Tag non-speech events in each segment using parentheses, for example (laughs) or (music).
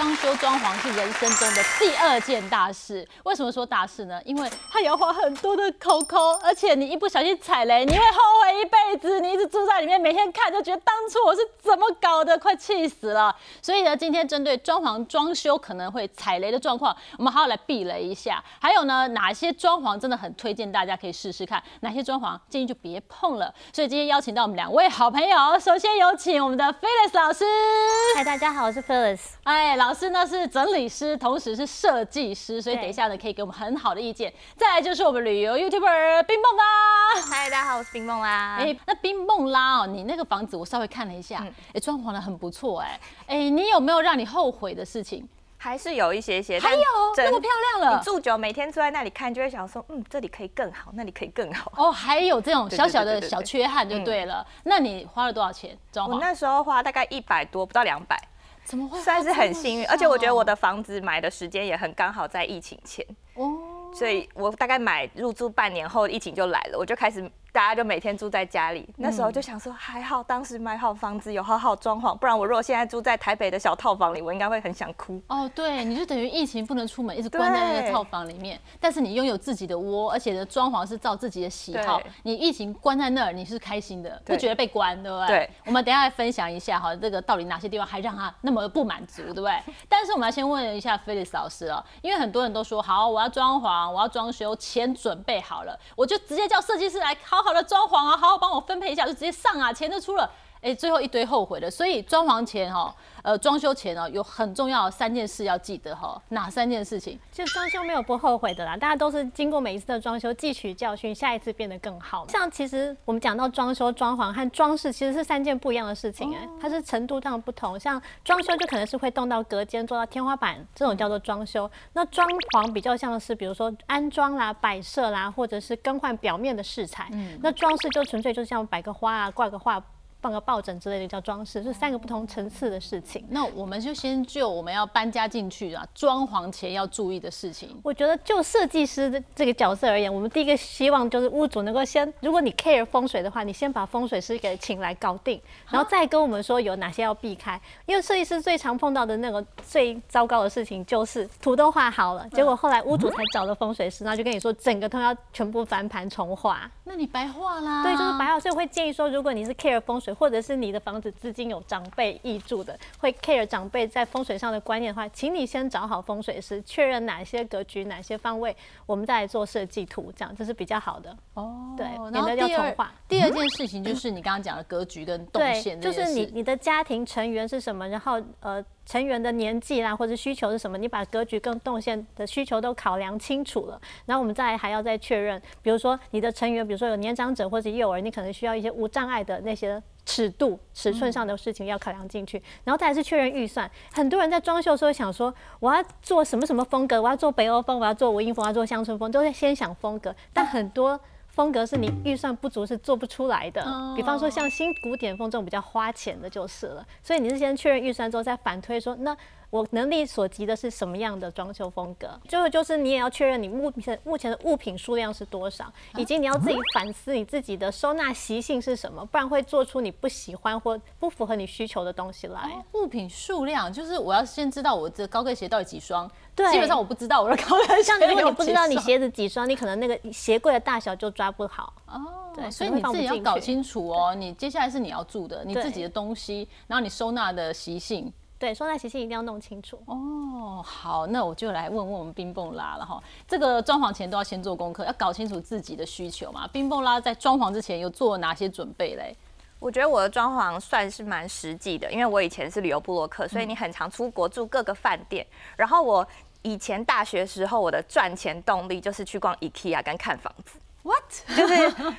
装修装潢是人生中的第二件大事。为什么说大事呢？因为它也要花很多的口口，而且你一不小心踩雷，你会后悔一辈子。你一直住在里面，每天看就觉得当初我是怎么搞的，快气死了。所以呢，今天针对装潢装修可能会踩雷的状况，我们好好来避雷一下。还有呢，哪些装潢真的很推荐大家可以试试看，哪些装潢建议就别碰了。所以今天邀请到我们两位好朋友，首先有请我们的 Phyllis 老师。嗨，大家好，我是 Phyllis。哎，老师呢是整理师，同时是设计师，所以等一下呢可以给我们很好的意见。再来就是我们旅游 YouTuber 冰梦啦。嗨，大家好，我是冰梦啦。哎，那冰梦啦哦，你那个房子我稍微看了一下，哎，装潢的很不错哎。哎，你有没有让你后悔的事情？还是有一些些，还有那么漂亮了。你住久，每天坐在那里看，就会想说，嗯，这里可以更好，那里可以更好。哦，还有这种 (laughs) 小小的小缺憾就对了。那你花了多少钱装潢？我那时候花大概一百多，不到两百。怎么会？算是很幸运，而且我觉得我的房子买的时间也很刚好在疫情前。哦。所以我大概买入住半年后，疫情就来了，我就开始。大家就每天住在家里，那时候就想说还好，当时买好房子有好好装潢，不然我如果现在住在台北的小套房里，我应该会很想哭。哦，对，你就等于疫情不能出门，一直关在那个套房里面，但是你拥有自己的窝，而且呢装潢是照自己的喜好，你疫情关在那儿，你是开心的，不觉得被关，对不对？对。我们等下来分享一下哈，这个到底哪些地方还让他那么不满足，对不对？(laughs) 但是我们要先问一下菲利斯老师哦，因为很多人都说好，我要装潢，我要装修，钱准备好了，我就直接叫设计师来好好的装潢啊。好好帮我分配一下，就直接上啊，钱就出了。哎，最后一堆后悔的，所以装潢前哈，呃，装修前哦，有很重要三件事要记得哈，哪三件事情？就装修没有不后悔的啦，大家都是经过每一次的装修汲取教训，下一次变得更好。像其实我们讲到装修、装潢和装饰，其实是三件不一样的事情哎，它是程度上不同。像装修就可能是会动到隔间、做到天花板，这种叫做装修。那装潢比较像是比如说安装啦、摆设啦，或者是更换表面的饰材。嗯，那装饰就纯粹就像摆个花啊、挂个画。放个抱枕之类的叫装饰，是三个不同层次的事情。那我们就先就我们要搬家进去啊，装潢前要注意的事情。我觉得就设计师的这个角色而言，我们第一个希望就是屋主能够先，如果你 care 风水的话，你先把风水师给请来搞定，然后再跟我们说有哪些要避开。因为设计师最常碰到的那个最糟糕的事情就是图都画好了，结果后来屋主才找了风水师，然后就跟你说整个都要全部翻盘重画，那你白画啦。对，就是白画。所以我会建议说，如果你是 care 风水。或者是你的房子资金有长辈易住的，会 care 长辈在风水上的观念的话，请你先找好风水师，确认哪些格局、哪些方位，我们再来做设计图，这样这是比较好的。哦，对，免得要重画。第二 (laughs) 件事情就是你刚刚讲的格局跟动线，就是你你的家庭成员是什么，然后呃。成员的年纪啦，或者需求是什么？你把格局跟动线的需求都考量清楚了，然后我们再还要再确认，比如说你的成员，比如说有年长者或者幼儿，你可能需要一些无障碍的那些尺度、尺寸上的事情要考量进去，然后再是确认预算。很多人在装修的时候想说，我要做什么什么风格，我要做北欧风，我要做文艺风，我要做乡村风，都在先想风格，但很多。风格是你预算不足是做不出来的，比方说像新古典风这种比较花钱的，就是了。所以你是先确认预算之后再反推说那。我能力所及的是什么样的装修风格？最后就是你也要确认你目前目前的物品数量是多少，以及你要自己反思你自己的收纳习性是什么，不然会做出你不喜欢或不符合你需求的东西来。物品数量就是我要先知道我这高跟鞋到底几双，对，基本上我不知道我的高跟鞋。像如果你不知道你鞋子几双，你可能那个鞋柜的大小就抓不好。哦，对，所以你自己要搞清楚哦。你接下来是你要住的，你自己的东西，然后你收纳的习性。对，收纳习性一定要弄清楚哦。好，那我就来问问我们冰蹦拉了哈。这个装潢前都要先做功课，要搞清楚自己的需求嘛。冰蹦拉在装潢之前有做哪些准备嘞？我觉得我的装潢算是蛮实际的，因为我以前是旅游部落客，所以你很常出国住各个饭店。然后我以前大学时候，我的赚钱动力就是去逛 IKEA 跟看房子。What？(laughs) 就是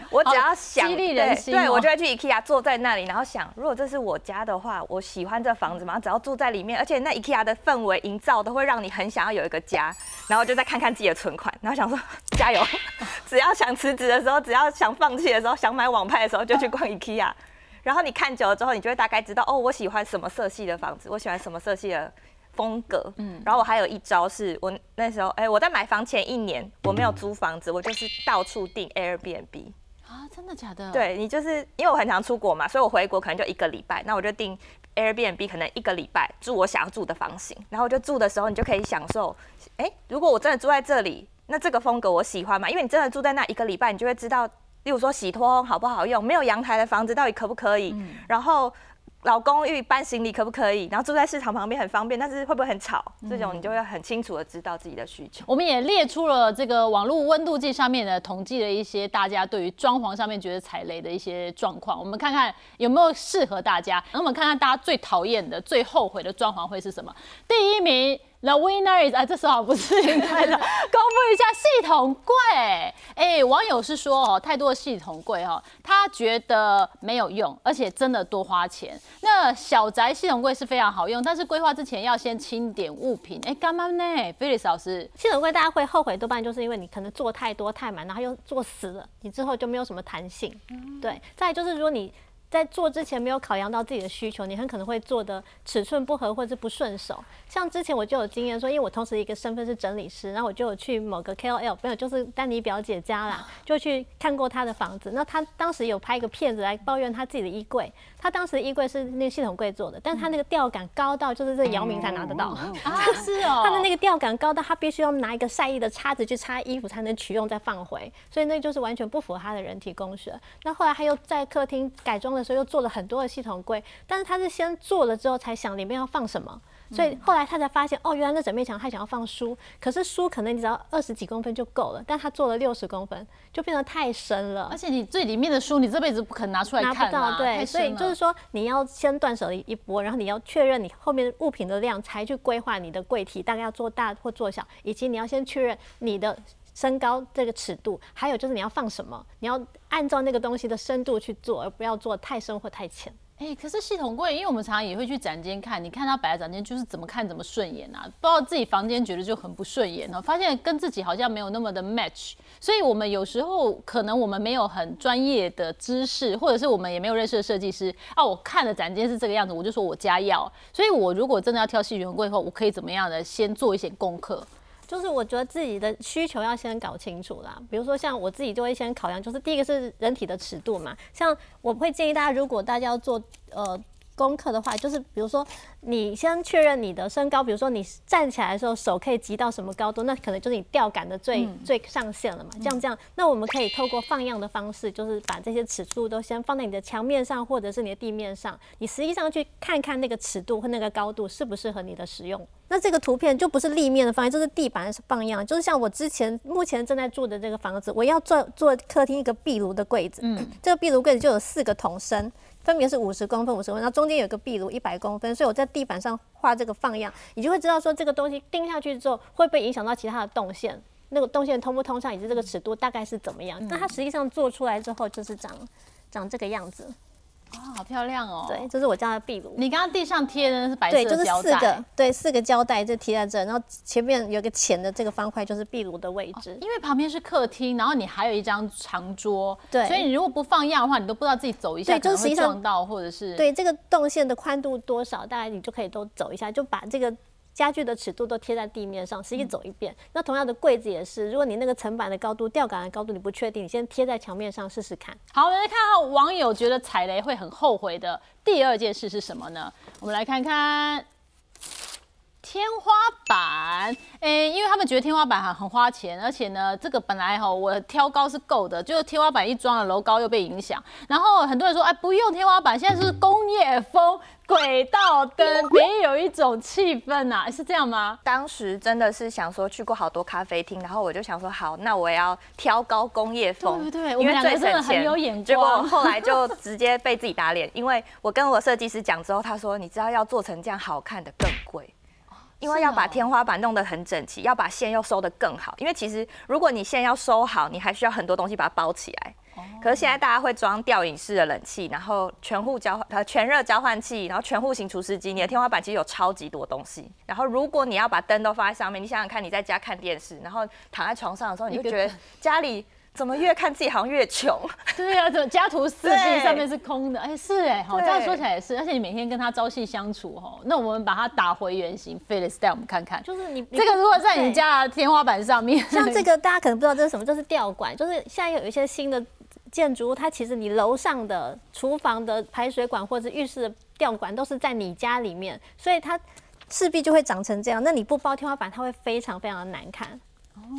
我只要想，激励人心。对，我就会去 IKEA 坐在那里，然后想，如果这是我家的话，我喜欢这房子嘛？只要住在里面，而且那 IKEA 的氛围营造都会让你很想要有一个家。然后就再看看自己的存款，然后想说加油，(laughs) 只要想辞职的时候，只要想放弃的时候，想买网拍的时候，就去逛 IKEA。(laughs) 然后你看久了之后，你就会大概知道，哦，我喜欢什么色系的房子，我喜欢什么色系的。风格，嗯，然后我还有一招是，我那时候，哎，我在买房前一年，我没有租房子，我就是到处订 Airbnb 啊，真的假的？对你就是因为我很常出国嘛，所以我回国可能就一个礼拜，那我就订 Airbnb 可能一个礼拜住我想要住的房型，然后就住的时候，你就可以享受，哎，如果我真的住在这里，那这个风格我喜欢嘛？因为你真的住在那一个礼拜，你就会知道，例如说洗脱好不好用，没有阳台的房子到底可不可以，然后。老公寓搬行李可不可以？然后住在市场旁边很方便，但是会不会很吵？这种你就会很清楚的知道自己的需求。我们也列出了这个网络温度计上面的统计的一些大家对于装潢上面觉得踩雷的一些状况，我们看看有没有适合大家。那我们看看大家最讨厌的、最后悔的装潢会是什么？第一名。The winner is 啊，这时候不是应该的，(laughs) 公布一下系统柜。哎，网友是说哦，太多的系统柜哦，他觉得没有用，而且真的多花钱。那小宅系统柜是非常好用，但是规划之前要先清点物品。哎，干嘛呢？菲利斯老师，系统柜大家会后悔，多半就是因为你可能做太多太满，然后又做死了，你之后就没有什么弹性。对，再就是如果你。在做之前没有考量到自己的需求，你很可能会做的尺寸不合或者是不顺手。像之前我就有经验说，因为我同时一个身份是整理师，然后我就有去某个 KOL，没有就是丹尼表姐家啦，就去看过她的房子。那她当时有拍一个片子来抱怨她自己的衣柜，她当时的衣柜是那个系统柜做的，但是她那个吊杆高到就是这姚明才拿得到啊，(laughs) 是哦，她的那个吊杆高到她必须要拿一个晒衣的叉子去擦衣服才能取用再放回，所以那就是完全不符合她的人体工学。那后来她又在客厅改装的时候又做了很多的。系统柜，但是他是先做了之后才想里面要放什么，所以后来他才发现哦，原来那整面墙他想要放书，可是书可能你只要二十几公分就够了，但他做了六十公分，就变得太深了。而且你最里面的书，你这辈子不可能拿出来看啊，对，所以就是说你要先断舍离一波，然后你要确认你后面物品的量，才去规划你的柜体大概要做大或做小，以及你要先确认你的。身高这个尺度，还有就是你要放什么，你要按照那个东西的深度去做，而不要做太深或太浅。哎，可是系统柜，因为我们常常也会去展间看，你看它摆在展间，就是怎么看怎么顺眼啊，不知道自己房间觉得就很不顺眼哦，发现跟自己好像没有那么的 match，所以我们有时候可能我们没有很专业的知识，或者是我们也没有认识的设计师啊，我看了展间是这个样子，我就说我家要，所以我如果真的要挑系统柜后，我可以怎么样的先做一些功课。就是我觉得自己的需求要先搞清楚啦，比如说像我自己就会先考量，就是第一个是人体的尺度嘛，像我会建议大家，如果大家要做呃。功课的话，就是比如说，你先确认你的身高，比如说你站起来的时候手可以及到什么高度，那可能就是你吊杆的最最上限了嘛。这样这样，那我们可以透过放样的方式，就是把这些尺度都先放在你的墙面上或者是你的地面上，你实际上去看看那个尺度和那个高度适不适合你的使用。那这个图片就不是立面的放样，就是地板是放样，就是像我之前目前正在住的这个房子，我要做做客厅一个壁炉的柜子，嗯，这个壁炉柜子就有四个桶身。分别是五十公分、五十公分，然后中间有个壁炉一百公分，所以我在地板上画这个放样，你就会知道说这个东西钉下去之后会不会影响到其他的动线，那个动线通不通畅，以及这个尺度大概是怎么样。那它实际上做出来之后就是长长这个样子。哇，好漂亮哦！对，这是我家的壁炉。你刚刚地上贴的是白色胶带，对，就是四个，对，四个胶带就贴在这，然后前面有个浅的这个方块，就是壁炉的位置。因为旁边是客厅，然后你还有一张长桌，对，所以你如果不放样的话，你都不知道自己走一下可能会撞到，或者是对这个动线的宽度多少，大概你就可以都走一下，就把这个。家具的尺度都贴在地面上，实际走一遍。那同样的柜子也是，如果你那个层板的高度、吊杆的高度你不确定，你先贴在墙面上试试看。好，我们来看看网友觉得踩雷会很后悔的第二件事是什么呢？我们来看看天花板。诶，因为他们觉得天花板很很花钱，而且呢，这个本来哈我挑高是够的，就是天花板一装了，楼高又被影响。然后很多人说，哎，不用天花板，现在是工业风。轨道灯别有一种气氛呐，(laughs) 是这样吗？当时真的是想说去过好多咖啡厅，然后我就想说好，那我要挑高工业风，对对，因为最省钱。结果后来就直接被自己打脸，因为我跟我设计师讲之后，他说你知道要做成这样好看的更贵，因为要把天花板弄得很整齐，要把线又收得更好。因为其实如果你线要收好，你还需要很多东西把它包起来。可是现在大家会装吊顶式的冷气，然后全户交呃全热交换器，然后全户型除湿机，你的天花板其实有超级多东西。然后如果你要把灯都放在上面，你想想看，你在家看电视，然后躺在床上的时候，你就觉得家里怎么越看自己好像越穷。对啊，怎么家徒四壁，上面是空的？哎，是哎，好，这样说起来也是。而且你每天跟他朝夕相处，哈，那我们把它打回原形，Phyllis 带我们看看，就是你这个如果在你家的天花板上面，像这个大家可能不知道这是什么，这是吊管，就是现在有一些新的。建筑物它其实你楼上的厨房的排水管或者浴室的吊管都是在你家里面，所以它势必就会长成这样。那你不包天花板，它会非常非常的难看。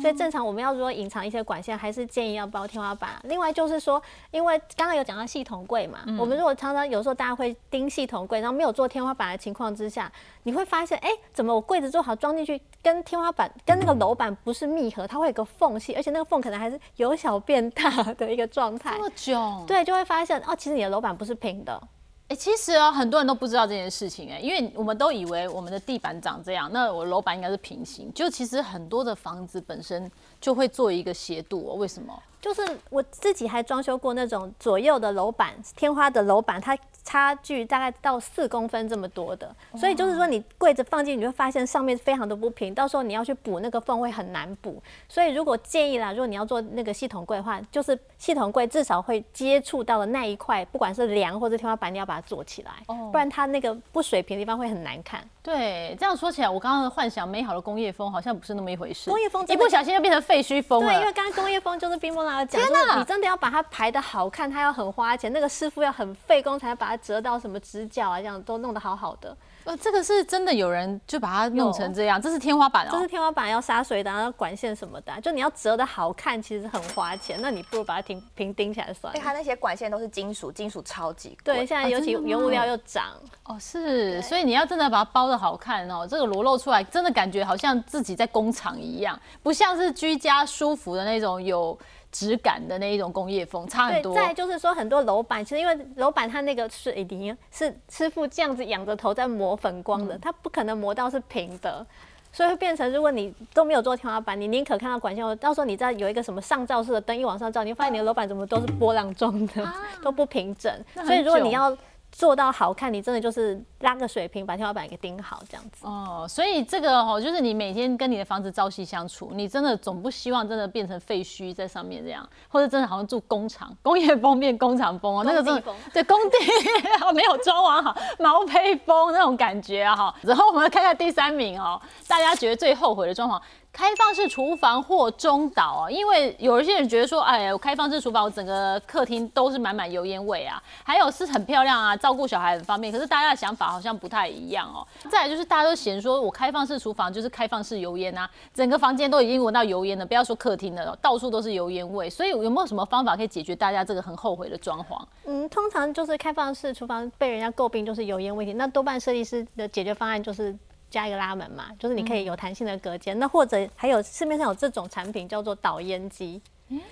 所以正常我们要如果隐藏一些管线，还是建议要包天花板。另外就是说，因为刚刚有讲到系统柜嘛，我们如果常常有时候大家会钉系统柜，然后没有做天花板的情况之下，你会发现，哎，怎么我柜子做好装进去，跟天花板跟那个楼板不是密合，它会有个缝隙，而且那个缝可能还是由小变大的一个状态。这么久？对，就会发现哦，其实你的楼板不是平的。哎，其实哦，很多人都不知道这件事情哎，因为我们都以为我们的地板长这样，那我楼板应该是平行，就其实很多的房子本身就会做一个斜度哦。为什么？就是我自己还装修过那种左右的楼板，天花的楼板，它。差距大概到四公分这么多的，所以就是说你柜子放进，你会发现上面非常的不平，到时候你要去补那个缝会很难补。所以如果建议啦，如果你要做那个系统柜的话，就是系统柜至少会接触到的那一块，不管是梁或者天花板，你要把它做起来，不然它那个不水平的地方会很难看。对，这样说起来，我刚刚的幻想美好的工业风好像不是那么一回事。工业风一不小心就变成废墟风了。对，因为刚刚工业风就是冰波拉讲，说你真的要把它排的好看，它要很花钱，那个师傅要很费工才把它折到什么直角啊，这样都弄得好好的。呃，这个是真的有人就把它弄成这样，这是天花板哦。这是天花板要杀水的，然后管线什么的，就你要折的好看，其实很花钱。那你不如把它平平钉起来算了。它那些管线都是金属，金属超级贵。对，现在尤其原物料又涨。哦，是，所以你要真的把它包的好看哦，这个裸露出来，真的感觉好像自己在工厂一样，不像是居家舒服的那种有。质感的那一种工业风差很多。再就是说，很多楼板其实因为楼板它那个水泥是师傅这样子仰着头在磨粉光的，它不可能磨到是平的，所以会变成如果你都没有做天花板，你宁可看到管线，到时候你再有一个什么上照式的灯一往上照，你会发现你的楼板怎么都是波浪状的，都不平整。所以如果你要做到好看，你真的就是拉个水平，把天花板给钉好这样子。哦，所以这个哦，就是你每天跟你的房子朝夕相处，你真的总不希望真的变成废墟在上面这样，或者真的好像住工厂，工业风变工厂风哦，那个真的对工地 (laughs) 没有装完好，毛坯风那种感觉啊哈。然后我们看看第三名哦，大家觉得最后悔的装潢。开放式厨房或中岛啊，因为有一些人觉得说，哎呀，我开放式厨房，我整个客厅都是满满油烟味啊，还有是很漂亮啊，照顾小孩很方便。可是大家的 (laughs) 想法好像不太一样哦。再来就是大家都嫌说我开放式厨房就是开放式油烟啊，整个房间都已经闻到油烟了，不要说客厅了，到处都是油烟味。所以有没有什么方法可以解决大家这个很后悔的装潢？嗯，通常就是开放式厨房被人家诟病就是油烟问题，那多半设计师的解决方案就是。加一个拉门嘛，就是你可以有弹性的隔间。那或者还有市面上有这种产品叫做导烟机，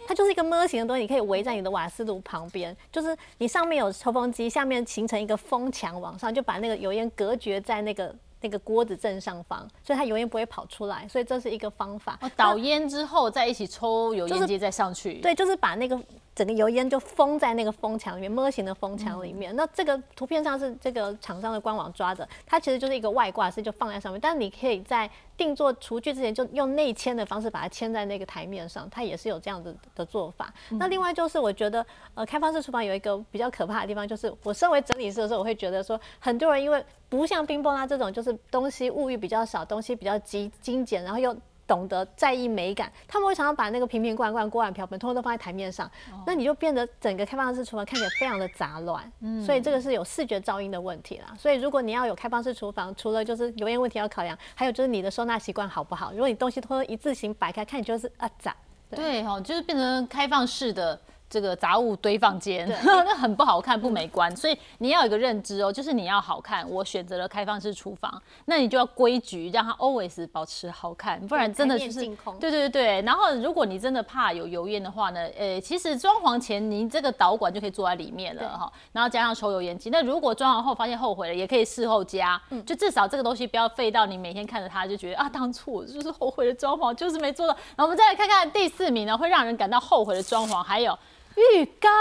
它就是一个模型的东西，你可以围在你的瓦斯炉旁边，就是你上面有抽风机，下面形成一个风墙往上，就把那个油烟隔绝在那个那个锅子正上方，所以它油烟不会跑出来。所以这是一个方法。导烟之后再一起抽油烟机再上去。对，就是把那个。整个油烟就封在那个封墙里面，模型的封墙里面。那这个图片上是这个厂商的官网抓的，它其实就是一个外挂式，就放在上面。但是你可以在定做厨具之前，就用内嵌的方式把它嵌在那个台面上，它也是有这样子的做法。那另外就是我觉得，呃，开放式厨房有一个比较可怕的地方，就是我身为整理师的时候，我会觉得说，很多人因为不像冰崩啊这种，就是东西物欲比较少，东西比较极精简，然后又。懂得在意美感，他们会常常把那个瓶瓶罐罐、锅碗瓢盆，通通都放在台面上，那你就变得整个开放式厨房看起来非常的杂乱。嗯，所以这个是有视觉噪音的问题啦。所以如果你要有开放式厨房，除了就是油烟问题要考量，还有就是你的收纳习惯好不好？如果你东西都一字形摆开，看你就是啊杂。对哈，就是变成开放式的。这个杂物堆放间，(laughs) 那很不好看，不美观。所以你要有一个认知哦，就是你要好看。我选择了开放式厨房，那你就要规矩，让它 always 保持好看，不然真的就是对对对然后如果你真的怕有油烟的话呢，呃，其实装潢前您这个导管就可以坐在里面了哈，然后加上抽油烟机。那如果装潢后发现后悔了，也可以事后加，就至少这个东西不要废到你每天看着它就觉得啊，当初我就是后悔的装潢，就是没做到。那我们再来看看第四名呢，会让人感到后悔的装潢，还有。浴缸，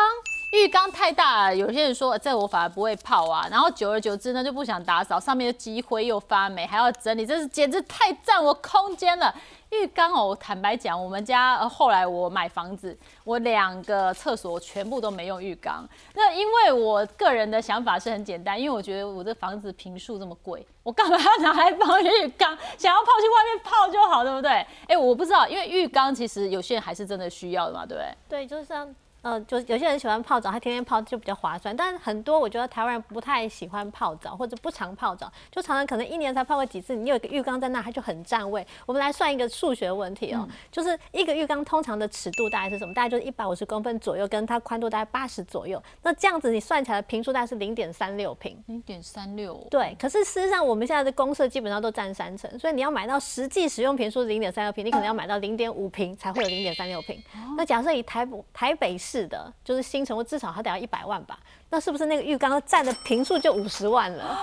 浴缸太大了，有些人说这我反而不会泡啊，然后久而久之呢就不想打扫，上面又积灰又发霉，还要整理，这是简直太占我空间了。浴缸哦，坦白讲，我们家后来我买房子，我两个厕所全部都没用浴缸。那因为我个人的想法是很简单，因为我觉得我这房子平数这么贵，我干嘛要拿来放浴缸？想要泡去外面泡就好，对不对？哎，我不知道，因为浴缸其实有些人还是真的需要的嘛，对不对？对，就是像。呃，就有些人喜欢泡澡，他天天泡就比较划算。但是很多我觉得台湾人不太喜欢泡澡，或者不常泡澡，就常常可能一年才泡个几次。你有一个浴缸在那，它就很占位。我们来算一个数学问题哦，就是一个浴缸通常的尺度大概是什么？大概就是一百五十公分左右，跟它宽度大概八十左右。那这样子你算起来的平数大概是零点三六平。零点三六。对，可是事实上我们现在的公设基本上都占三成，所以你要买到实际使用平数零点三六平，你可能要买到零点五平才会有零点三六平。那假设以台台北市的，就是新城，至少它得要一百万吧？那是不是那个浴缸占的平数就五十万了？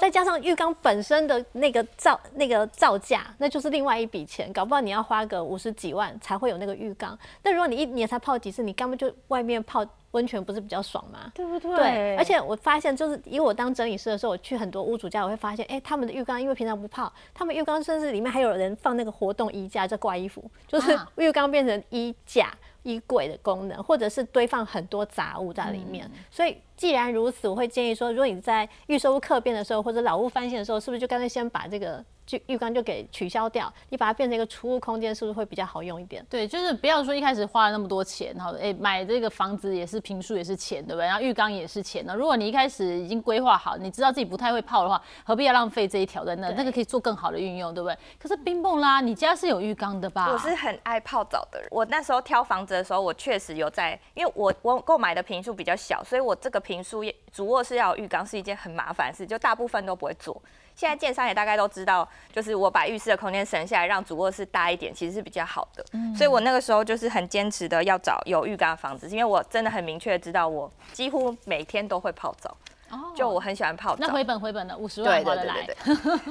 再加上浴缸本身的那个造那个造价，那就是另外一笔钱，搞不好你要花个五十几万才会有那个浴缸。那如果你一年才泡几次，你干嘛就外面泡温泉不是比较爽吗？对不对？对。而且我发现，就是以我当整理师的时候，我去很多屋主家，我会发现，哎，他们的浴缸因为平常不泡，他们浴缸甚至里面还有人放那个活动衣架在挂衣服，就是浴缸变成衣架。衣柜的功能，或者是堆放很多杂物在里面，所以既然如此，我会建议说，如果你在预售屋客变的时候，或者老屋翻新的时候，是不是就干脆先把这个。就浴缸就给取消掉，你把它变成一个储物空间，是不是会比较好用一点？对，就是不要说一开始花了那么多钱，然后哎买这个房子也是平数也是钱，对不对？然后浴缸也是钱呢。如果你一开始已经规划好，你知道自己不太会泡的话，何必要浪费这一条在那？那个可以做更好的运用，对不对？可是冰蹦啦，你家是有浴缸的吧？我是很爱泡澡的人。我那时候挑房子的时候，我确实有在，因为我我购买的平数比较小，所以我这个平数主卧室要有浴缸是一件很麻烦的事，就大部分都不会做。现在建商也大概都知道，就是我把浴室的空间省下来，让主卧室大一点，其实是比较好的。嗯，所以我那个时候就是很坚持的要找有浴缸的房子，因为我真的很明确知道，我几乎每天都会泡澡。哦，就我很喜欢泡澡。那回本回本的五十万花得来。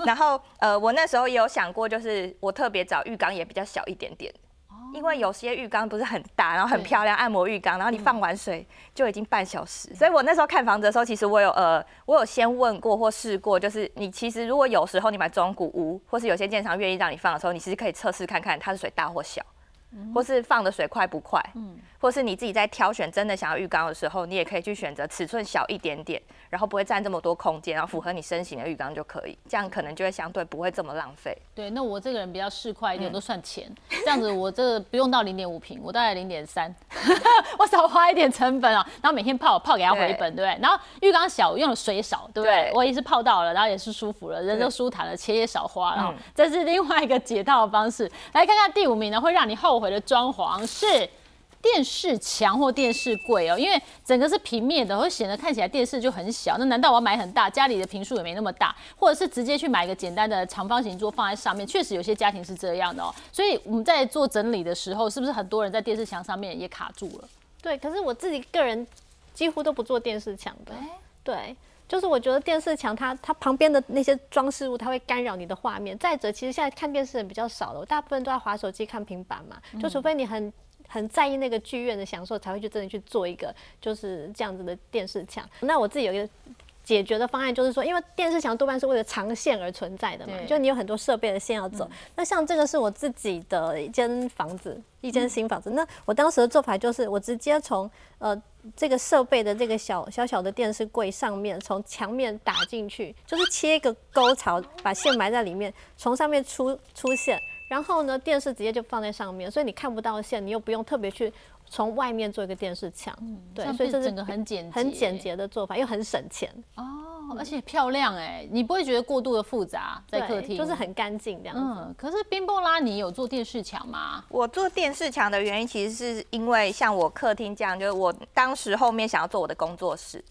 然后呃，我那时候也有想过，就是我特别找浴缸也比较小一点点。因为有些浴缸不是很大，然后很漂亮，按摩浴缸，然后你放完水就已经半小时。所以我那时候看房子的时候，其实我有呃，我有先问过或试过，就是你其实如果有时候你买中古屋，或是有些建商愿意让你放的时候，你其实可以测试看看它的水大或小，或是放的水快不快。嗯。或是你自己在挑选真的想要浴缸的时候，你也可以去选择尺寸小一点点，然后不会占这么多空间，然后符合你身形的浴缸就可以。这样可能就会相对不会这么浪费。对，那我这个人比较市侩一点，都算钱。这样子我这个不用到零点五平，我大概零点三，(laughs) 我少花一点成本啊。然后每天泡泡给它回本，对不对？然后浴缸小，用的水少，对不对？我也是泡到了，然后也是舒服了，人都舒坦了，钱也少花了。这是另外一个解套的方式。来看看第五名呢，会让你后悔的装潢是。电视墙或电视柜哦，因为整个是平面的，会显得看起来电视就很小。那难道我要买很大？家里的平数也没那么大，或者是直接去买一个简单的长方形桌放在上面？确实有些家庭是这样的哦。所以我们在做整理的时候，是不是很多人在电视墙上面也卡住了？对，可是我自己个人几乎都不做电视墙的。对，就是我觉得电视墙它它旁边的那些装饰物，它会干扰你的画面。再者，其实现在看电视人比较少了，我大部分都在划手机看平板嘛，就除非你很。很在意那个剧院的享受，才会去真的去做一个就是这样子的电视墙。那我自己有一个解决的方案，就是说，因为电视墙多半是为了长线而存在的嘛，就你有很多设备的线要走。那像这个是我自己的一间房子，一间新房子。那我当时的做法就是，我直接从呃这个设备的这个小小小的电视柜上面，从墙面打进去，就是切一个沟槽，把线埋在里面，从上面出出线。然后呢，电视直接就放在上面，所以你看不到线，你又不用特别去从外面做一个电视墙，对，所以这整个很简很简洁的做法，又很省钱哦，而且漂亮哎，你不会觉得过度的复杂在客厅，就是很干净这样子。嗯，可是冰波拉，你有做电视墙吗？我做电视墙的原因，其实是因为像我客厅这样，就是我当时后面想要做我的工作室。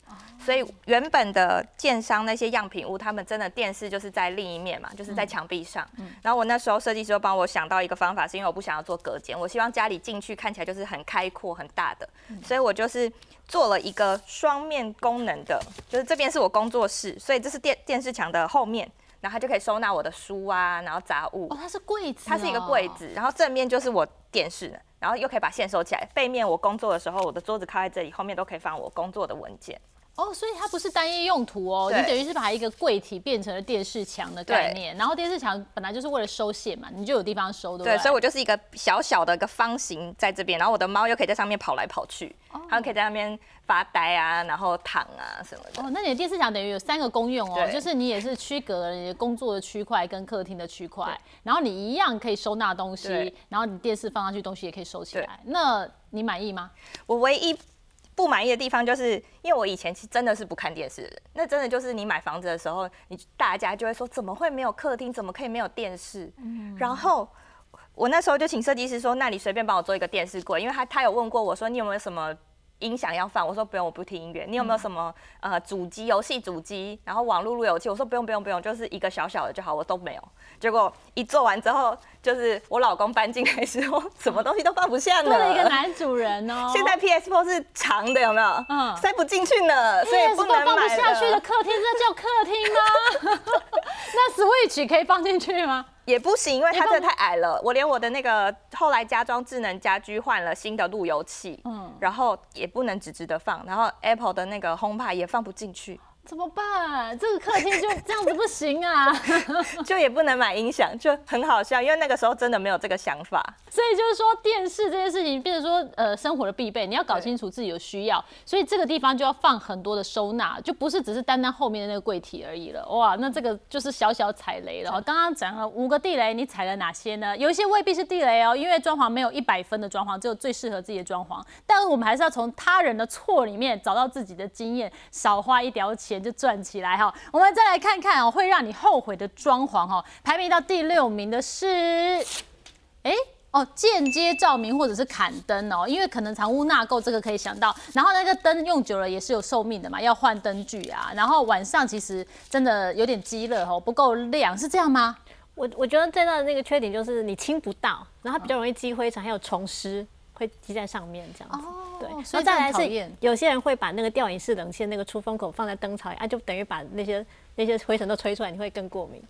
所以原本的建商那些样品屋，他们真的电视就是在另一面嘛，就是在墙壁上。然后我那时候设计师就帮我想到一个方法，是因为我不想要做隔间，我希望家里进去看起来就是很开阔、很大的。所以我就是做了一个双面功能的，就是这边是我工作室，所以这是电电视墙的后面，然后它就可以收纳我的书啊，然后杂物。哦，它是柜子，它是一个柜子，然后正面就是我电视，然后又可以把线收起来。背面我工作的时候，我的桌子靠在这里，后面都可以放我工作的文件。哦，所以它不是单一用途哦，你等于是把一个柜体变成了电视墙的概念，然后电视墙本来就是为了收线嘛，你就有地方收，对不对？对，所以我就是一个小小的一个方形在这边，然后我的猫又可以在上面跑来跑去，它们可以在那边。发呆啊，然后躺啊什么的。哦，那你的电视墙等于有三个功用哦，就是你也是区隔了你工作的区块跟客厅的区块，然后你一样可以收纳东西，然后你电视放上去东西也可以收起来。那你满意吗？我唯一不满意的地方，就是因为我以前其实真的是不看电视的人，那真的就是你买房子的时候，你大家就会说怎么会没有客厅，怎么可以没有电视？然后我那时候就请设计师说，那你随便帮我做一个电视柜，因为他他有问过我说你有没有什么。音响要放，我说不用，我不听音乐。你有没有什么呃主机游戏主机，然后网络路由器？我说不用不用不用，就是一个小小的就好，我都没有。结果一做完之后，就是我老公搬进来时候，什么东西都放不下多了一个男主人哦。(laughs) 现在 PS4 是长的，有没有？嗯，塞不进去呢，所以不能放不下去的客厅，这叫客厅吗？(laughs) 那 Switch 可以放进去吗？也不行，因为它这太矮了。我连我的那个后来加装智能家居换了新的路由器，嗯，然后也不能直直的放，然后 Apple 的那个 HomePod 也放不进去。怎么办？这个客厅就这样子不行啊，(laughs) 就也不能买音响，就很好笑。因为那个时候真的没有这个想法，所以就是说电视这件事情变成说呃生活的必备，你要搞清楚自己有需要，所以这个地方就要放很多的收纳，就不是只是单单后面的那个柜体而已了。哇，那这个就是小小踩雷了。刚刚讲了五个地雷，你踩了哪些呢？有一些未必是地雷哦，因为装潢没有一百分的装潢，只有最适合自己的装潢。但是我们还是要从他人的错里面找到自己的经验，少花一条钱。就赚起来哈，我们再来看看哦，会让你后悔的装潢哈，排名到第六名的是，哎哦，间接照明或者是砍灯哦，因为可能藏污纳垢，这个可以想到。然后那个灯用久了也是有寿命的嘛，要换灯具啊。然后晚上其实真的有点积热哦，不够亮，是这样吗？我我觉得最大的那个缺点就是你清不到，然后它比较容易积灰尘，还有虫尸。会积在上面这样子，对，所以再来是有些人会把那个吊影式冷气那个出风口放在灯槽里，啊，就等于把那些那些灰尘都吹出来，你会更过敏。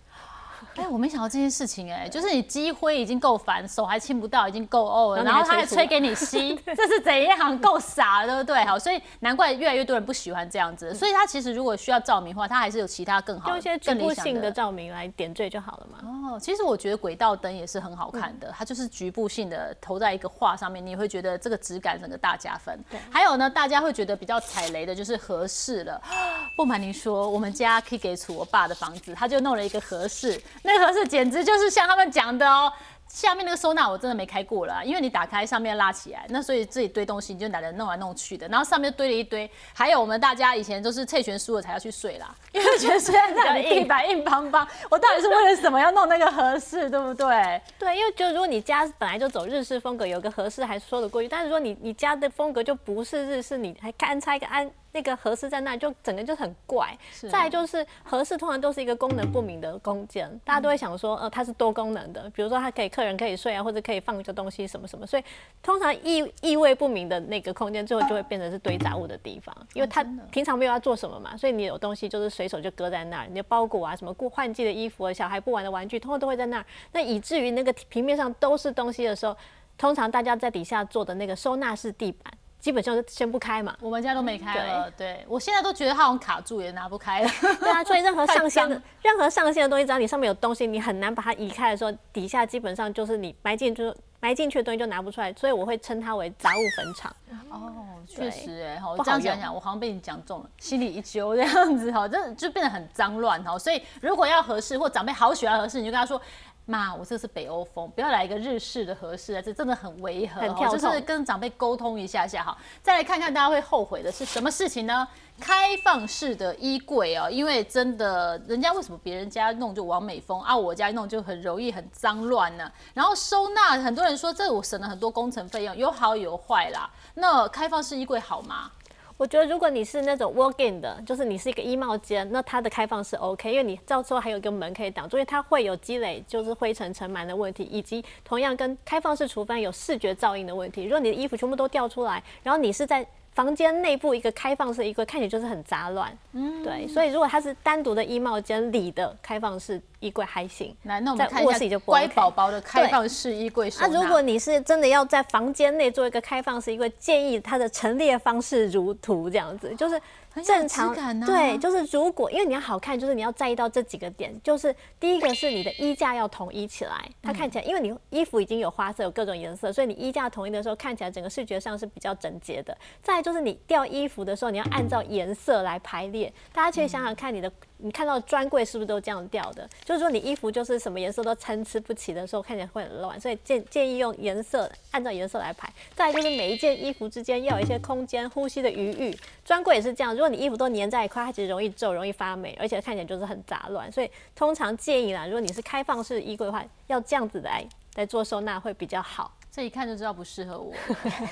哎，我没想到这件事情，哎，就是你积灰已经够烦，手还亲不到，已经够呕了，然后他还吹给你吸，(laughs) 这是怎样？够傻，对不对？好，所以难怪越来越多人不喜欢这样子。所以它其实如果需要照明的话，它还是有其他更好、用一些局部性的照明来点缀就好了嘛。哦，其实我觉得轨道灯也是很好看的，它就是局部性的投在一个画上面，你会觉得这个质感整个大加分。对，还有呢，大家会觉得比较踩雷的就是合适了。(gasps) 不瞒您说，我们家可以给楚我爸的房子，他就弄了一个合适。那个盒子简直就是像他们讲的哦，下面那个收纳我真的没开过了，因为你打开上面拉起来，那所以自己堆东西你就懒得弄来弄去的，然后上面堆了一堆，还有我们大家以前都是退权输了才要去睡啦，因为觉得睡在那里 (laughs) 地板硬邦邦，我到底是为了什么要弄那个合适，对不对？对，因为就如果你家本来就走日式风格，有个合适还说得过去，但是说你你家的风格就不是日式，你还安插一个安。那个合适在那就整个就很怪，再就是合适通常都是一个功能不明的空间，大家都会想说，呃，它是多功能的，比如说它可以客人可以睡啊，或者可以放一个东西什么什么，所以通常意意味不明的那个空间，最后就会变成是堆杂物的地方，因为它平常没有要做什么嘛，所以你有东西就是随手就搁在那儿，你的包裹啊，什么过换季的衣服啊，小孩不玩的玩具，通常都会在那儿，那以至于那个平面上都是东西的时候，通常大家在底下做的那个收纳式地板。基本上是掀不开嘛，我们家都没开了。对，我现在都觉得它好像卡住，也拿不开了。对啊，所以任何上 (laughs) 线的任何上线的东西，只要你上面有东西，你很难把它移开的时候，底下基本上就是你埋进去埋进去的东西就拿不出来。所以我会称它为杂物坟场。哦，确实哎，好，这样讲讲，我好像被你讲中了，心里一揪这样子哈，这就变得很脏乱哈。所以如果要合适或长辈好喜欢合适，你就跟他说。妈，我这是北欧风，不要来一个日式的合适啊，这真的很违和，就是跟长辈沟通一下下哈。再来看看大家会后悔的是什么事情呢？开放式的衣柜哦，因为真的，人家为什么别人家弄就完美风啊，我家弄就很容易很脏乱呢？然后收纳，很多人说这我省了很多工程费用，有好有坏啦。那开放式衣柜好吗？我觉得如果你是那种 walk in 的，就是你是一个衣帽间，那它的开放是 OK，因为你到时候还有一个门可以挡，住，因为它会有积累，就是灰尘尘螨的问题，以及同样跟开放式厨房有视觉噪音的问题。如果你的衣服全部都掉出来，然后你是在房间内部一个开放式衣柜，看起来就是很杂乱。嗯，对，所以如果它是单独的衣帽间里的开放式衣柜还行。来，那我们看一下乖宝宝的开放式衣柜那如果你是真的要在房间内做一个开放式衣柜，建议它的陈列方式如图这样子，就是。正常对，就是如果因为你要好看，就是你要在意到这几个点，就是第一个是你的衣架要统一起来，它看起来，因为你衣服已经有花色，有各种颜色，所以你衣架统一的时候，看起来整个视觉上是比较整洁的。再就是你掉衣服的时候，你要按照颜色来排列，大家可以想想看你的。你看到专柜是不是都这样吊的？就是说你衣服就是什么颜色都参差不齐的时候，看起来会很乱，所以建建议用颜色按照颜色来排。再来就是每一件衣服之间要有一些空间呼吸的余裕，专柜也是这样。如果你衣服都粘在一块，它其实容易皱、容易发霉，而且看起来就是很杂乱。所以通常建议啦，如果你是开放式衣柜的话，要这样子来来做收纳会比较好。这一看就知道不适合我。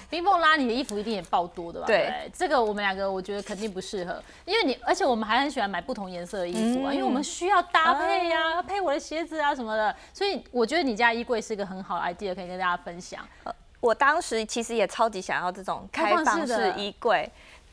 冰凤拉你的衣服一定也爆多的吧？对，这个我们两个我觉得肯定不适合，因为你而且我们还很喜欢买不同颜色的衣服啊，因为我们需要搭配呀，配我的鞋子啊什么的，所以我觉得你家衣柜是一个很好的 idea，可以跟大家分享。我当时其实也超级想要这种开放式衣柜，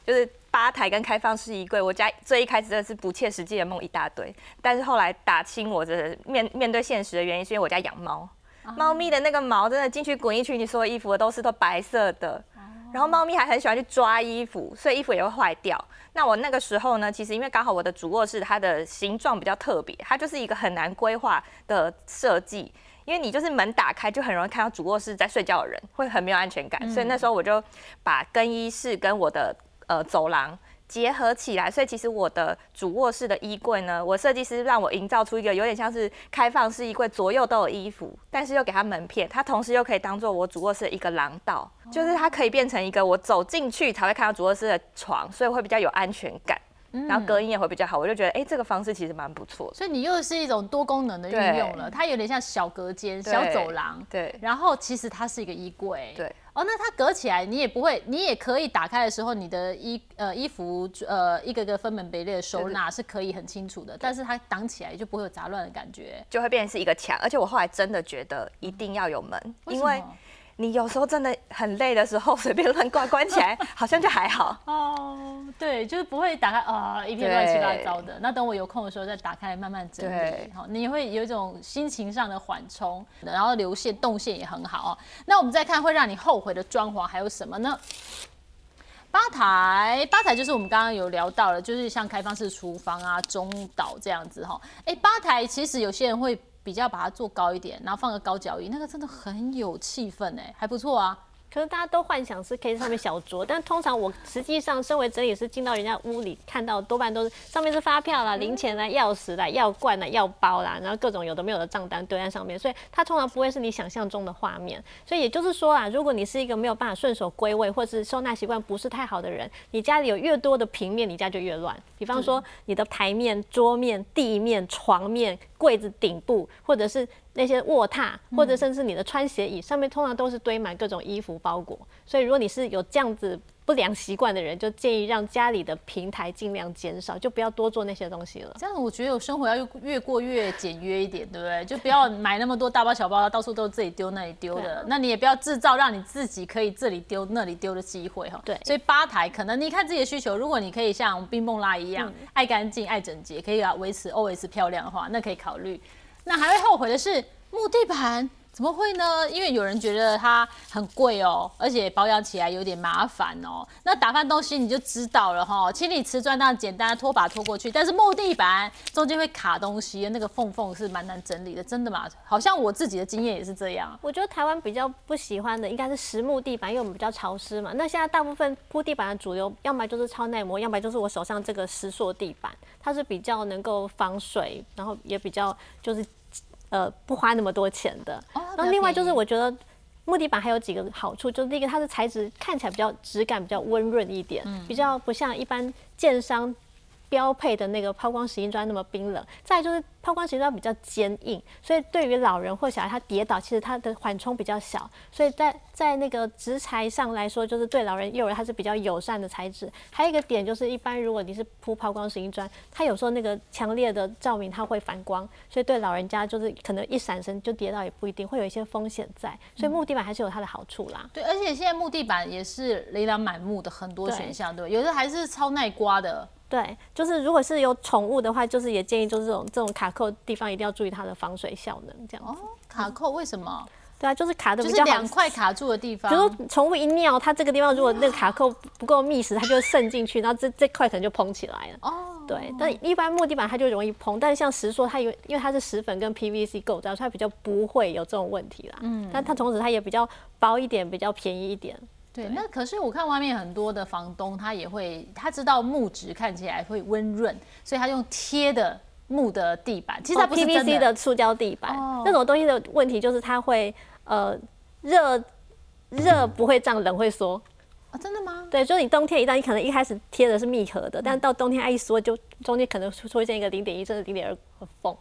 就是吧台跟开放式衣柜。我家最一开始真的是不切实际的梦一大堆，但是后来打清我的面面对现实的原因，是因为我家养猫。猫咪的那个毛真的进去滚一圈，你所有衣服都是都白色的。然后猫咪还很喜欢去抓衣服，所以衣服也会坏掉。那我那个时候呢，其实因为刚好我的主卧室它的形状比较特别，它就是一个很难规划的设计。因为你就是门打开就很容易看到主卧室在睡觉的人，会很没有安全感。所以那时候我就把更衣室跟我的呃走廊。结合起来，所以其实我的主卧室的衣柜呢，我设计师让我营造出一个有点像是开放式衣柜，左右都有衣服，但是又给它门片，它同时又可以当做我主卧室的一个廊道，就是它可以变成一个我走进去才会看到主卧室的床，所以会比较有安全感。然后隔音也会比较好，我就觉得哎，这个方式其实蛮不错。所以你又是一种多功能的运用了，它有点像小隔间、小走廊。对。然后其实它是一个衣柜。对。哦，那它隔起来，你也不会，你也可以打开的时候，你的衣呃衣服呃一个个分门别类的收纳是可以很清楚的，但是它挡起来就不会有杂乱的感觉，就会变成是一个墙。而且我后来真的觉得一定要有门，因为。你有时候真的很累的时候，随便乱挂关起来，好像就还好。哦，对，就是不会打开啊，一片乱七八糟的。那等我有空的时候再打开，慢慢整理。好，你会有一种心情上的缓冲，然后流线动线也很好哦。那我们再看会让你后悔的装潢还有什么呢？吧台，吧台就是我们刚刚有聊到了，就是像开放式厨房啊、中岛这样子哈。哎，吧台其实有些人会。比较把它做高一点，然后放个高脚椅，那个真的很有气氛哎，还不错啊。可是大家都幻想是可以上面小酌，但通常我实际上身为整理师进到人家屋里看到多半都是上面是发票啦、零钱啦、钥匙啦、药罐啦、药包啦，然后各种有的没有的账单堆在上面，所以它通常不会是你想象中的画面。所以也就是说啊，如果你是一个没有办法顺手归位，或是收纳习惯不是太好的人，你家里有越多的平面，你家就越乱。比方说你的台面、桌面、地面、床面、柜子顶部，或者是。那些卧榻或者甚至你的穿鞋椅上面，通常都是堆满各种衣服包裹。所以如果你是有这样子不良习惯的人，就建议让家里的平台尽量减少，就不要多做那些东西了。这样我觉得我生活要越过越简约一点，对不对？(laughs) 就不要买那么多大包小包，到处都是自己丢那里丢的。那你也不要制造让你自己可以这里丢那里丢的机会哈。对。所以吧台可能你看自己的需求，如果你可以像冰梦拉一样爱干净爱整洁，可以啊维持 always 漂亮的话，那可以考虑。那还会后悔的是。木地板怎么会呢？因为有人觉得它很贵哦，而且保养起来有点麻烦哦。那打翻东西你就知道了哈，清理瓷砖那简单，拖把拖过去。但是木地板中间会卡东西，那个缝缝是蛮难整理的，真的吗？好像我自己的经验也是这样。我觉得台湾比较不喜欢的应该是实木地板，因为我们比较潮湿嘛。那现在大部分铺地板的主流，要么就是超耐磨，要么就是我手上这个石塑地板，它是比较能够防水，然后也比较就是。呃，不花那么多钱的。然后另外就是，我觉得木地板还有几个好处，就是第一个，它的材质看起来比较质感比较温润一点，比较不像一般建商。标配的那个抛光石英砖那么冰冷，再就是抛光石英砖比较坚硬，所以对于老人或小孩他跌倒，其实它的缓冲比较小，所以在在那个植材上来说，就是对老人幼儿它是比较友善的材质。还有一个点就是，一般如果你是铺抛光石英砖，它有时候那个强烈的照明它会反光，所以对老人家就是可能一闪身就跌倒也不一定，会有一些风险在。所以木地板还是有它的好处啦。对，而且现在木地板也是琳琅满目的很多选项，对，有的还是超耐刮的。对，就是如果是有宠物的话，就是也建议就是这种这种卡扣地方一定要注意它的防水效能，这样。哦，卡扣为什么？对啊，就是卡的比较两块卡住的地方。比如说宠物一尿，它这个地方如果那个卡扣不够密实，它就会渗进去，然后这这块可能就蓬起来了。哦。对，但一般木地板它就容易膨，但是像石塑它有，因为它是石粉跟 PVC 构造，所以它比较不会有这种问题啦。嗯。但它同时它也比较薄一点，比较便宜一点。对，那可是我看外面很多的房东，他也会他知道木质看起来会温润，所以他用贴的木的地板，其实它不是真 PVC 的。塑胶地板哦，那种东西的问题就是它会呃热热不会胀，冷会缩。啊，真的吗？对，就是你冬天一旦你可能一开始贴的是密合的，但是到冬天它一缩，就中间可能出现一个零点一甚至零点二的缝，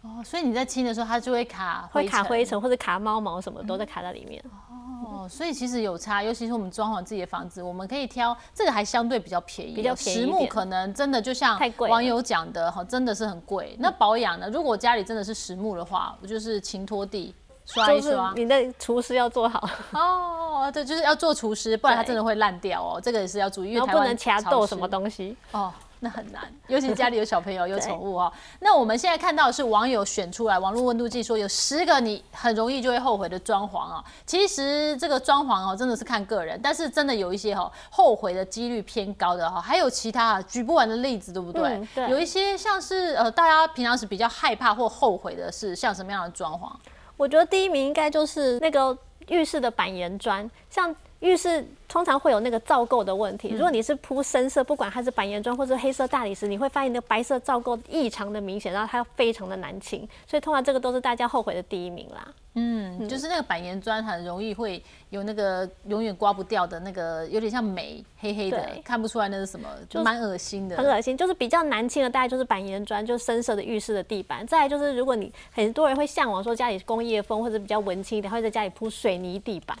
哦，所以你在清的时候，它就会卡会卡灰尘。尘或者卡猫毛什么都在卡在里面。哦，所以其实有差，尤其是我们装潢自己的房子，我们可以挑这个还相对比较便宜，比较便宜一实木可能真的就像网友讲的哈，真的是很贵。那保养呢？如果我家里真的是实木的话，我就是勤拖地。刷一刷你的厨师要做好，哦，对，就是要做厨师，不然它真的会烂掉哦。这个也是要注意，因为不能掐豆什么东西。哦，那很难，(laughs) 尤其家里有小朋友、有宠物哦。那我们现在看到的是网友选出来，网络温度计说有十个你很容易就会后悔的装潢啊。其实这个装潢哦，真的是看个人，但是真的有一些哈、后悔的几率偏高的哈、还有其他举不完的例子，对不对？嗯对有一些像是呃，大家平常是比较害怕或后悔的是像什么样的装潢？我觉得第一名应该就是那个浴室的板岩砖，像浴室通常会有那个皂垢的问题。如果你是铺深色，不管它是板岩砖或者黑色大理石，你会发现那个白色皂垢异常的明显，然后它非常的难清，所以通常这个都是大家后悔的第一名啦。嗯，就是那个板岩砖很容易会有那个永远刮不掉的那个，有点像霉黑黑的，看不出来那是什么，就蛮恶心的。很恶心，就是比较难清的，大概就是板岩砖，就是深色的浴室的地板。再来就是，如果你很多人会向往说家里工业风或者比较文青一点，会在家里铺水泥地板，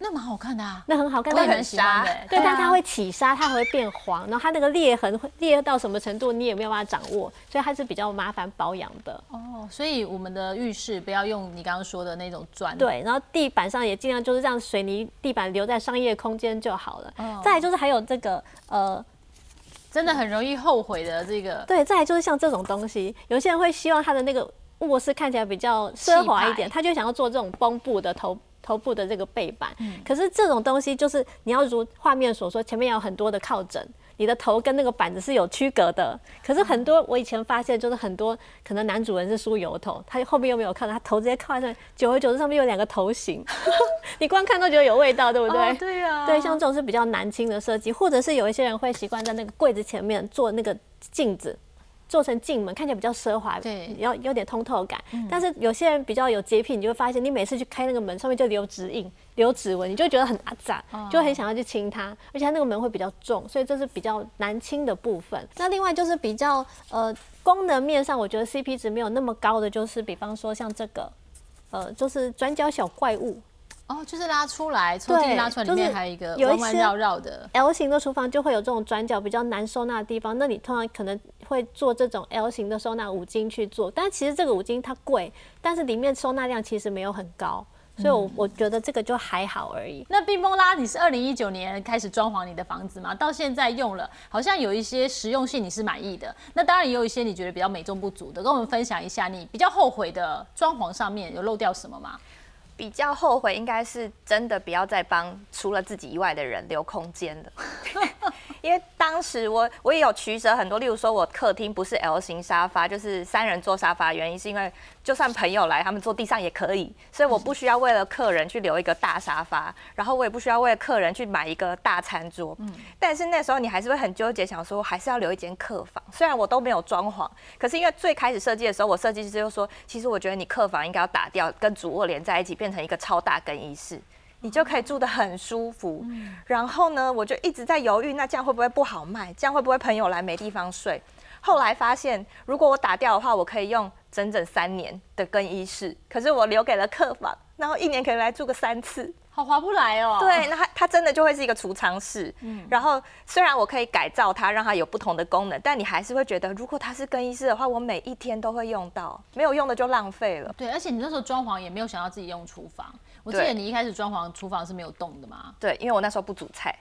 那蛮好看的啊，那很好看，我也但蛮喜欢的。对，但啊它会起沙，它还会变黄，然后它那个裂痕会裂到什么程度，你也没有办法掌握，所以它是比较麻烦保养的。哦，所以我们的浴室不要用你刚刚说的那种砖。，对，然后地板上也尽量就是让水泥地板留在商业空间就好了。哦再来就是还有这个呃，真的很容易后悔的这个。对，再来就是像这种东西，有些人会希望他的那个卧室看起来比较奢华一点，他就想要做这种绷布的头头部的这个背板。嗯可是这种东西就是你要如画面所说，前面有很多的靠枕。你的头跟那个板子是有区隔的，可是很多我以前发现就是很多可能男主人是梳油头，他后面又没有靠，他头直接靠在上面，久而久之上面有两个头型，(laughs) 你光看都觉得有味道，对不对？哦对啊，对，像这种是比较难清的设计，或者是有一些人会习惯在那个柜子前面做那个镜子，做成镜门，看起来比较奢华，对要有点通透感。但是有些人比较有洁癖，你就会发现，你每次去开那个门，上面就留指印、留指纹，你就觉得很阿杂，就很想要去清它，而且它那个门会比较重，所以这是比较难清的部分。那另外就是比较呃功能面上，我觉得 CP 值没有那么高的，就是比方说像这个。呃，就是转角小怪物，哦，就是拉出来，抽屉对拉出来，里面还有一个弯弯绕绕的。L 型的厨房就会有这种转角比较难收纳的地方，那你通常可能会做这种 L 型的收纳五金去做，但其实这个五金它贵，但是里面收纳量其实没有很高，所以我我觉得这个就还好而已。那冰崩拉，你是二零一九年开始装潢你的房子吗？到现在用了，好像有一些实用性你是满意的，那当然也有一些你觉得比较美中不足的，跟我们分享一下你比较后悔的装潢上面有漏掉什么吗？比较后悔应该是真的不要再帮除了自己以外的人留空间了，(laughs) 因为当时我我也有取舍很多，例如说我客厅不是 L 型沙发，就是三人坐沙发，原因是因为就算朋友来，他们坐地上也可以，所以我不需要为了客人去留一个大沙发，然后我也不需要为了客人去买一个大餐桌。嗯但是那时候你还是会很纠结，想说还是要留一间客房，虽然我都没有装潢，可是因为最开始设计的时候，我设计师就说，其实我觉得你客房应该要打掉，跟主卧连在一起，变成一个超大更衣室。你就可以住得很舒服，然后呢，我就一直在犹豫，那这样会不会不好卖？这样会不会朋友来没地方睡？后来发现，如果我打掉的话，我可以用整整三年的更衣室，可是我留给了客房，然后一年可以来住个三次。好划不来哦。对，那它它真的就会是一个储藏室。嗯然后虽然我可以改造它，让它有不同的功能，但你还是会觉得，如果它是更衣室的话，我每一天都会用到，没有用的就浪费了。对，而且你那时候装潢也没有想到自己用厨房，我记得你一开始装潢厨房是没有动的嘛。对，因为我那时候不煮菜。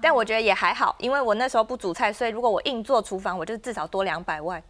但我觉得也还好，因为我那时候不煮菜，所以如果我硬做厨房，我就至少多两百万，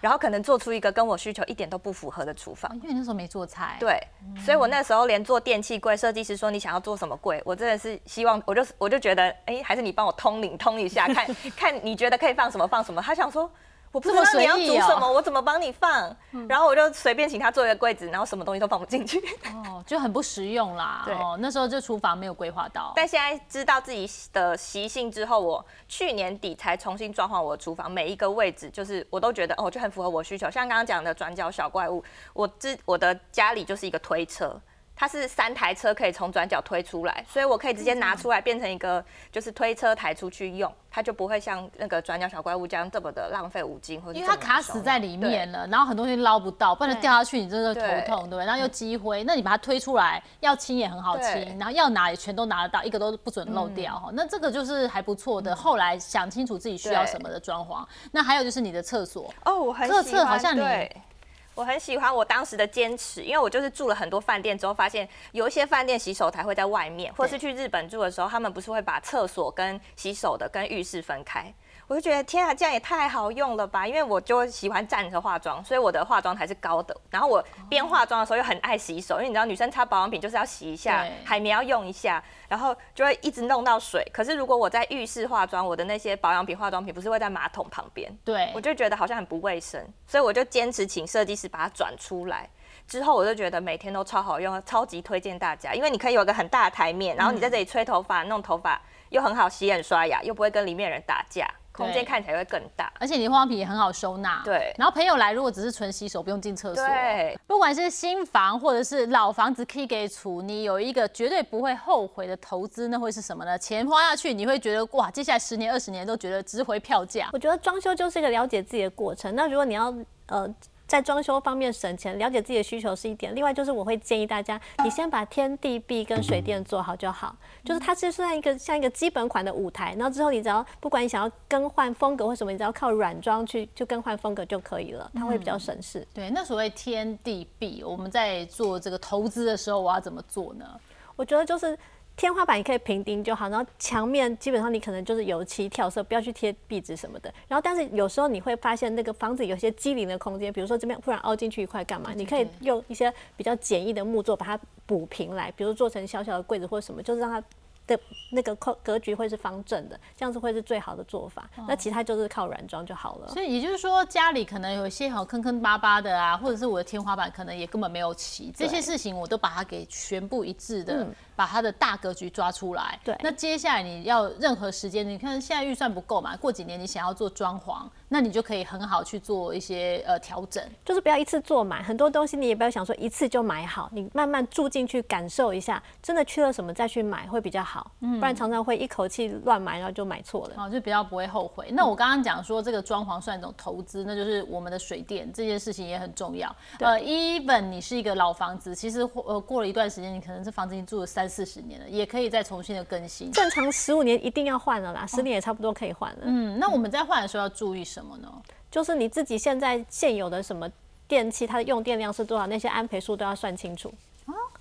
然后可能做出一个跟我需求一点都不符合的厨房。因为那时候没做菜。，对，所以我那时候连做电器柜，设计师说你想要做什么柜，我真的是希望，我就我就觉得，哎、还是你帮我通灵通一下，看 (laughs) 看你觉得可以放什么放什么。他想说，我不知道你要煮什么，我怎么帮你放？然后我就随便请他做一个柜子，然后什么东西都放不进去。哦，就很不实用啦。(laughs) 对哦，那时候就厨房没有规划到。但现在知道自己的习性之后，我去年底才重新装潢我的厨房，每一个位置就是我都觉得哦，就很符合我需求。像刚刚讲的转角小怪物，我之我的家里就是一个推车。它是三台车可以从转角推出来，所以我可以直接拿出来变成一个就是推车抬出去用，它就不会像那个转角小怪物这样这么的浪费五金或者因为它卡死在里面了，然后很多东西捞不到，不然掉下去你真的头痛，对。不对？然后又积灰，那你把它推出来，要清也很好清，然后要拿也全都拿得到，一个都不准漏掉哈。那这个就是还不错的。后来想清楚自己需要什么的装潢，那还有就是你的厕所，哦，我很厕所好像你对我很喜欢我当时的坚持，因为我就是住了很多饭店之后，发现有一些饭店洗手台会在外面，或是去日本住的时候，他们不是会把厕所跟洗手的跟浴室分开。我就觉得天啊，这样也太好用了吧！因为我就喜欢站着化妆，所以我的化妆台是高的。然后我边化妆的时候又很爱洗手，因为你知道女生擦保养品就是要洗一下，海绵要用一下，然后就会一直弄到水。可是如果我在浴室化妆，我的那些保养品、化妆品不是会在马桶旁边，对我，就觉得好像很不卫生，所以我就坚持请设计师把它转出来。之后我就觉得每天都超好用，超级推荐大家，因为你可以有一个很大的台面，然后你在这里吹头发、弄头发，又很好洗眼刷牙，又不会跟里面人打架，空间看起来会更大。而且你化妆品也很好收纳。对然后朋友来，如果只是纯洗手，不用进厕所。对，不管是新房或者是老房子，可以给出你有一个绝对不会后悔的投资，那会是什么呢？钱花下去，你会觉得哇，接下来十年、二十年都觉得值回票价。我觉得装修就是一个了解自己的过程。那如果你要呃在装修方面省钱，了解自己的需求是一点。另外就是我会建议大家，你先把天地壁跟水电做好就好，就是它是算一个像一个基本款的舞台。然后之后你只要不管你想要更换风格或什么，你只要靠软装去就更换风格就可以了，它会比较省事。对，那所谓天地壁，我们在做这个投资的时候，我要怎么做呢？我觉得就是天花板你可以平钉就好，然后墙面基本上你可能就是油漆跳色，不要去贴壁纸什么的。然后但是有时候你会发现那个房子有些机灵的空间，比如说这边忽然凹进去一块干嘛，你可以用一些比较简易的木作把它补平来，比如做成小小的柜子或什么，就是让它。的那个格格局会是方正的，这样子会是最好的做法。那其他就是靠软装就好了。所以也就是说，家里可能有一些好坑坑巴巴的啊，或者是我的天花板可能也根本没有齐，这些事情我都把它给全部一致的，把它的大格局抓出来。对那接下来你要任何时间，你看现在预算不够嘛，过几年你想要做装潢，那你就可以很好去做一些呃调整。就是不要一次做满，很多东西你也不要想说一次就买好，你慢慢住进去感受一下，真的缺了什么再去买会比较好，嗯不然常常会一口气乱买，然后就买错了。哦，就比较不会后悔。那我刚刚讲说这个装潢算一种投资，那就是我们的水电这件事情也很重要。呃，even 你是一个老房子，其实呃过了一段时间，你可能这房子已经住了三四十年了，也可以再重新的更新。正常十五年一定要换了啦，十年也差不多可以换了。嗯，那我们在换的时候要注意什么呢？就是你自己现在现有的什么电器，它的用电量是多少，那些安培数都要算清楚。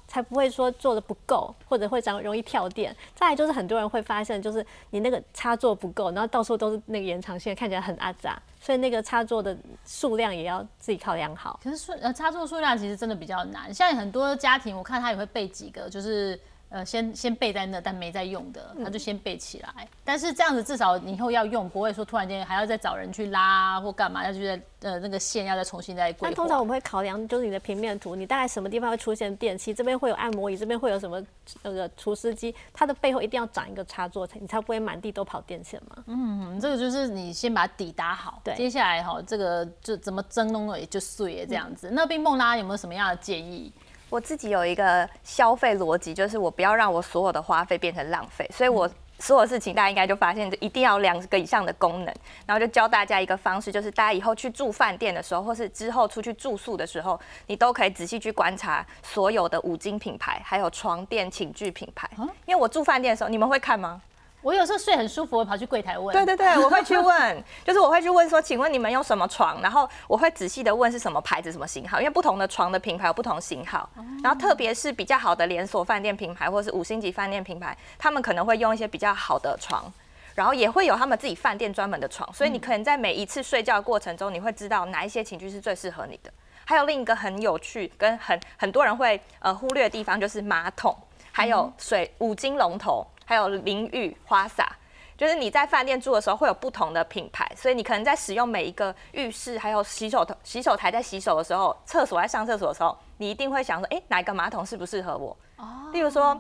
才不会说做的不够，或者会长容易跳电。再来就是很多人会发现，就是你那个插座不够，然后到处都是那个延长线，看起来很阿杂，所以那个插座的数量也要自己考量好。可是数呃插座数量其实真的比较难，像很多家庭我看他也会备几个，就是。呃，先先备在那，但没在用的，他就先备起来。但是这样子至少你以后要用，不会说突然间还要再找人去拉或干嘛，要去呃那个线要再重新再规划。但通常我们会考量就是你的平面图，你大概什么地方会出现电器，这边会有按摩椅，这边会有什么那个除湿机，它的背后一定要长一个插座，你才不会满地都跑电线嘛。嗯，这个就是你先把底打好，对接下来哈这个就怎么蒸弄了也就碎了这样子。那冰梦拉有没有什么样的建议？我自己有一个消费逻辑，就是我不要让我所有的花费变成浪费，所以我所有事情大家应该就发现，就一定要有两个以上的功能。然后就教大家一个方式，就是大家以后去住饭店的时候，或是之后出去住宿的时候，你都可以仔细去观察所有的五金品牌，还有床垫、寝具品牌。因为我住饭店的时候，你们会看吗？我有时候睡很舒服，我跑去柜台问。对对对，我会去问，(laughs) 就是我会去问说，请问你们用什么床？然后我会仔细的问是什么牌子、什么型号，因为不同的床的品牌有不同型号。然后特别是比较好的连锁饭店品牌或是五星级饭店品牌，他们可能会用一些比较好的床。然后也会有他们自己饭店专门的床，所以你可能在每一次睡觉的过程中，你会知道哪一些寝具是最适合你的。还有另一个很有趣跟很很多人会呃忽略的地方，就是马桶，还有水五金龙头，还有淋浴花洒。就是你在饭店住的时候会有不同的品牌，所以你可能在使用每一个浴室，还有洗手头、洗手台在洗手的时候，厕所在上厕所的时候，你一定会想说，哎，哪一个马桶适不适合我？哦，例如说。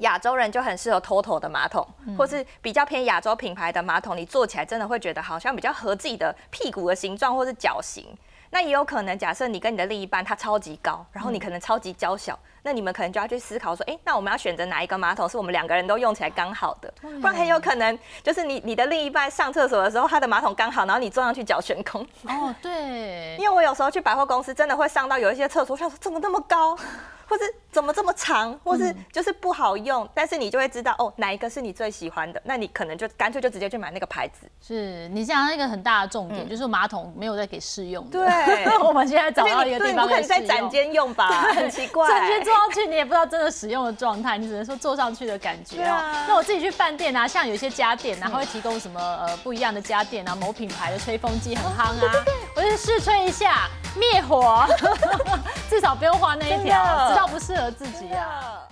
亚洲人就很适合 TOTO 的马桶，或是比较偏亚洲品牌的马桶，你坐起来真的会觉得好像比较合自己的屁股的形状或是脚型。那也有可能，假设你跟你的另一半他超级高，然后你可能超级娇小，那你们可能就要去思考说，哎，那我们要选择哪一个马桶是我们两个人都用起来刚好的？不然很有可能就是你你的另一半上厕所的时候，他的马桶刚好，然后你坐上去脚悬空。哦，对，(laughs) 因为我有时候去百货公司，真的会上到有一些厕所，想说怎么那么高？或是怎么这么长，或是就是不好用，但是你就会知道哦，哪一个是你最喜欢的，那你可能就干脆就直接去买那个牌子。是你讲一个很大的重点，就是马桶没有在给试用。对，(laughs) 我们现在找到一个地方可以在展间用吧，很奇怪。展间坐上去，你也不知道真的使用的状态，你只能说坐上去的感觉哦。那我自己去饭店啊，像有些家电啊，它会提供什么呃不一样的家电啊，某品牌的吹风机很夯啊，我就试吹一下灭火，(laughs) 至少不用花那一条。照不适合自己啊。